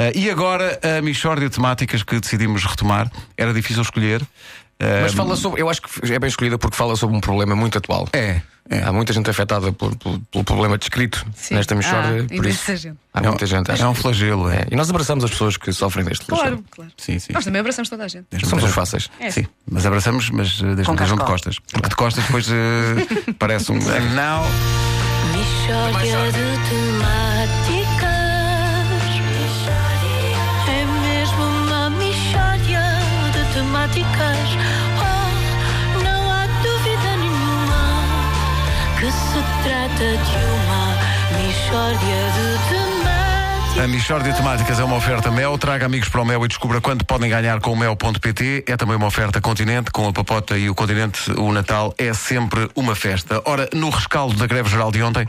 Uh, e agora a Michórdia de temáticas que decidimos retomar. Era difícil escolher. Uh, Mas fala sobre, eu acho que é bem escolhida porque fala sobre um problema muito atual. É. é. Há muita gente afetada pelo, pelo, pelo problema descrito Sim. nesta Michórdia. Ah, por isso, gente. há muita gente. É um flagelo, é. É, E nós abraçamos as pessoas que sofrem deste flagelo. Claro, claro. Sim, sim. Nós também abraçamos toda a gente. Somos os fáceis. É. Sim, mas abraçamos, mas desde que Com estejam de costas. Porque de costas depois uh, parece um. Não. Mixórdia de temáticas. Temáticas. Oh, não há dúvida nenhuma que se trata de uma mixórdia de. A Michórdia de Temáticas é uma oferta Mel. Traga amigos para o Mel e descubra quanto podem ganhar com o Mel.pt. É também uma oferta Continente. Com a Papota e o Continente, o Natal é sempre uma festa. Ora, no rescaldo da greve geral de ontem,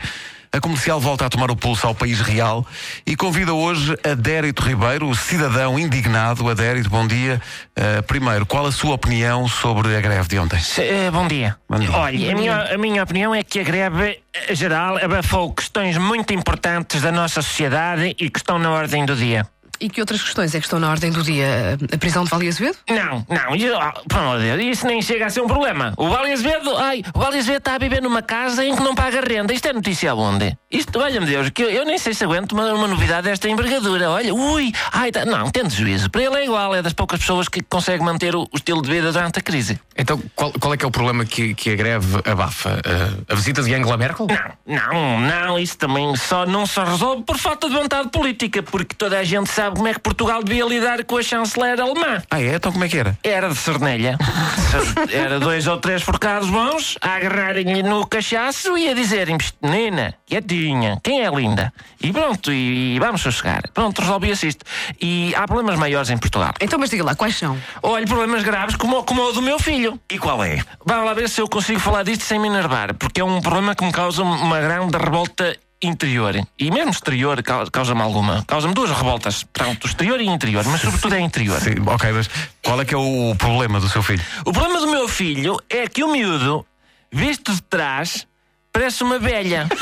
a comercial volta a tomar o pulso ao país real e convida hoje Adérito Ribeiro, o cidadão indignado. Adérito, bom dia. Uh, primeiro, qual a sua opinião sobre a greve de ontem? Eh, bom dia. Bom dia. Olha, a minha, a minha opinião é que a greve eh, geral abafou questões muito importantes da nossa sociedade e que estão na ordem do dia. E que outras questões é que estão na ordem do dia? A prisão de Vale Azevedo? Não, não, isso, por amor de Deus, isso nem chega a ser um problema. O Vale Azevedo, ai, o Vale Azevedo está a viver numa casa em que não paga renda. Isto é notícia aonde? Isto, olha-me Deus, que eu, eu nem sei se aguento uma, uma novidade desta envergadura. Olha, ui, ai, tá, não, tendo juízo. Para ele é igual, é das poucas pessoas que consegue manter o, o estilo de vida durante a crise. Então, qual, qual é que é o problema que, que a greve abafa? Uh, a visita de Angela Merkel? Não, não, não, isso também só não se resolve por falta de vontade política, porque toda a gente sabe como é que Portugal devia lidar com a chanceler alemã. Ah, é? Então como é que era? Era de cernelha. Era dois ou três forcados bons a agarrarem-lhe no cachaço e a dizerem menina, quietinha, quem é linda? E pronto, e, vamos sossegar. Pronto, resolvia-se isto. E há problemas maiores em Portugal. Então, mas diga lá, quais são? Olha, problemas graves como, o- como o do meu filho. E qual é? Vamos lá ver se eu consigo falar disto sem me enervar, porque é um problema que me causa uma grande revolta interior. E mesmo exterior cau- causa-me alguma. Causa-me duas revoltas. Portanto, exterior e interior, mas sobretudo é interior. Sim, ok, mas qual é que é o problema do seu filho? O problema do meu filho é que o miúdo, visto de trás, parece uma velha.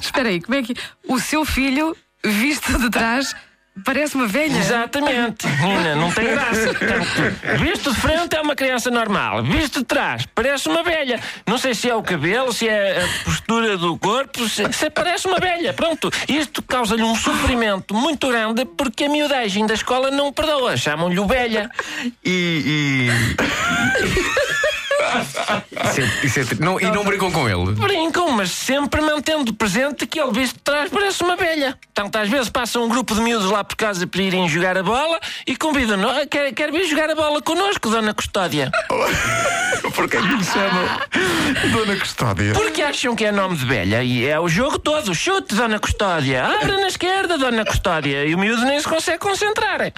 Espera aí, como é que. O seu filho, visto de trás, parece uma velha? Exatamente. Menina, não tem graça. Portanto, visto de frente é uma criança normal. Visto de trás, parece uma velha. Não sei se é o cabelo, se é a postura do corpo, se, se parece uma velha. Pronto. Isto causa-lhe um sofrimento muito grande porque a miudagem da escola não perdoa. Chamam-lhe o velha. E. Isso é- isso é não, e não brincam com ele? Brincam, mas sempre mantendo presente que ele visto de trás parece uma velha. Portanto, às vezes passa um grupo de miúdos lá por casa para irem jogar a bola e convidam-no. "Ah, Quer, quer vir jogar a bola connosco, Dona Custódia? Porquê que lhe chamam Dona Custódia? Porque acham que é nome de velha e é o jogo todo. Chute, Dona Custódia. Abra na esquerda, Dona Custódia. E o miúdo nem se consegue concentrar.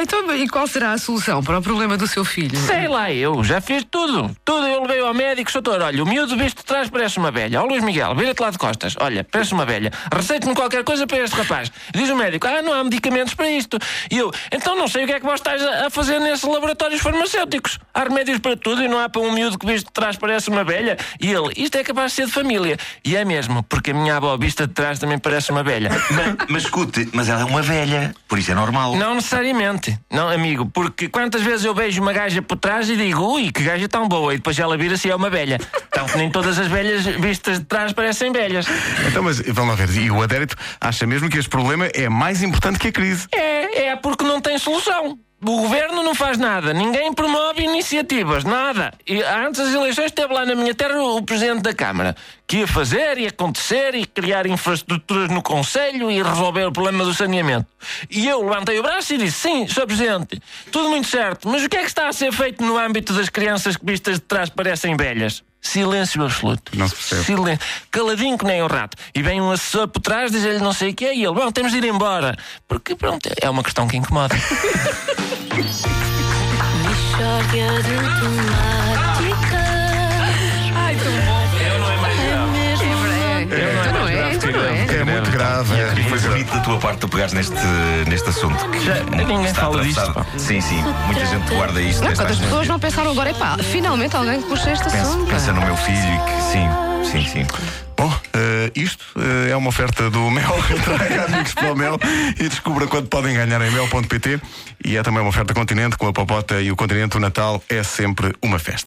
Então, e qual será a solução para o problema do seu filho? Sei lá, eu já fiz tudo. Tudo eu levei ao médico, doutor. Olha, o miúdo visto de trás parece uma velha. Ó Luís Miguel, vira-te lá de costas. Olha, parece uma velha. Receite-me qualquer coisa para este rapaz. Diz o médico, ah, não há medicamentos para isto. E eu, então não sei o que é que vós estás a a fazer nesses laboratórios farmacêuticos. Há remédios para tudo e não há para um miúdo que visto de trás parece uma velha. E ele, isto é capaz de ser de família. E é mesmo, porque a minha avó vista de trás também parece uma velha. Mas, mas escute, mas ela é uma velha, por isso é normal. Não necessariamente, não, amigo, porque quantas vezes eu beijo uma gaja por trás e digo, ui, que gaja tão boa, e depois ela vira-se e é uma velha. Então nem todas as velhas vistas de trás parecem velhas. Então, mas vamos lá ver. E o adérito acha mesmo que este problema é mais importante que a crise. É, é porque não tem solução. O governo não faz nada, ninguém promove iniciativas, nada. E antes das eleições esteve lá na minha terra o presidente da Câmara, que ia fazer e acontecer e criar infraestruturas no Conselho e resolver o problema do saneamento. E eu levantei o braço e disse: Sim, Sr. Presidente, tudo muito certo, mas o que é que está a ser feito no âmbito das crianças que vistas de trás parecem velhas? Silêncio absoluto. Não se percebe. Silêncio. Caladinho que nem um rato. E vem um assessor por trás, diz-lhe não sei o que é, e ele, bom, temos de ir embora. Porque, pronto, é uma questão que incomoda. É muito grave. E foi bonito da tua parte tu pegares neste, neste assunto. Que Já- ninguém está fala disto. Sim, sim. Muita gente guarda isto. Não, quantas pessoas não pensaram agora, epá, finalmente alguém que puxa este Pensa, assunto. pensa no meu filho e que sim, sim, sim. Bom, Eh, isto eh, é uma oferta do Mel. Traga amigos para o Mel e descubra quanto podem ganhar em mel.pt. E é também uma oferta continente com a papota e o continente. O Natal é sempre uma festa.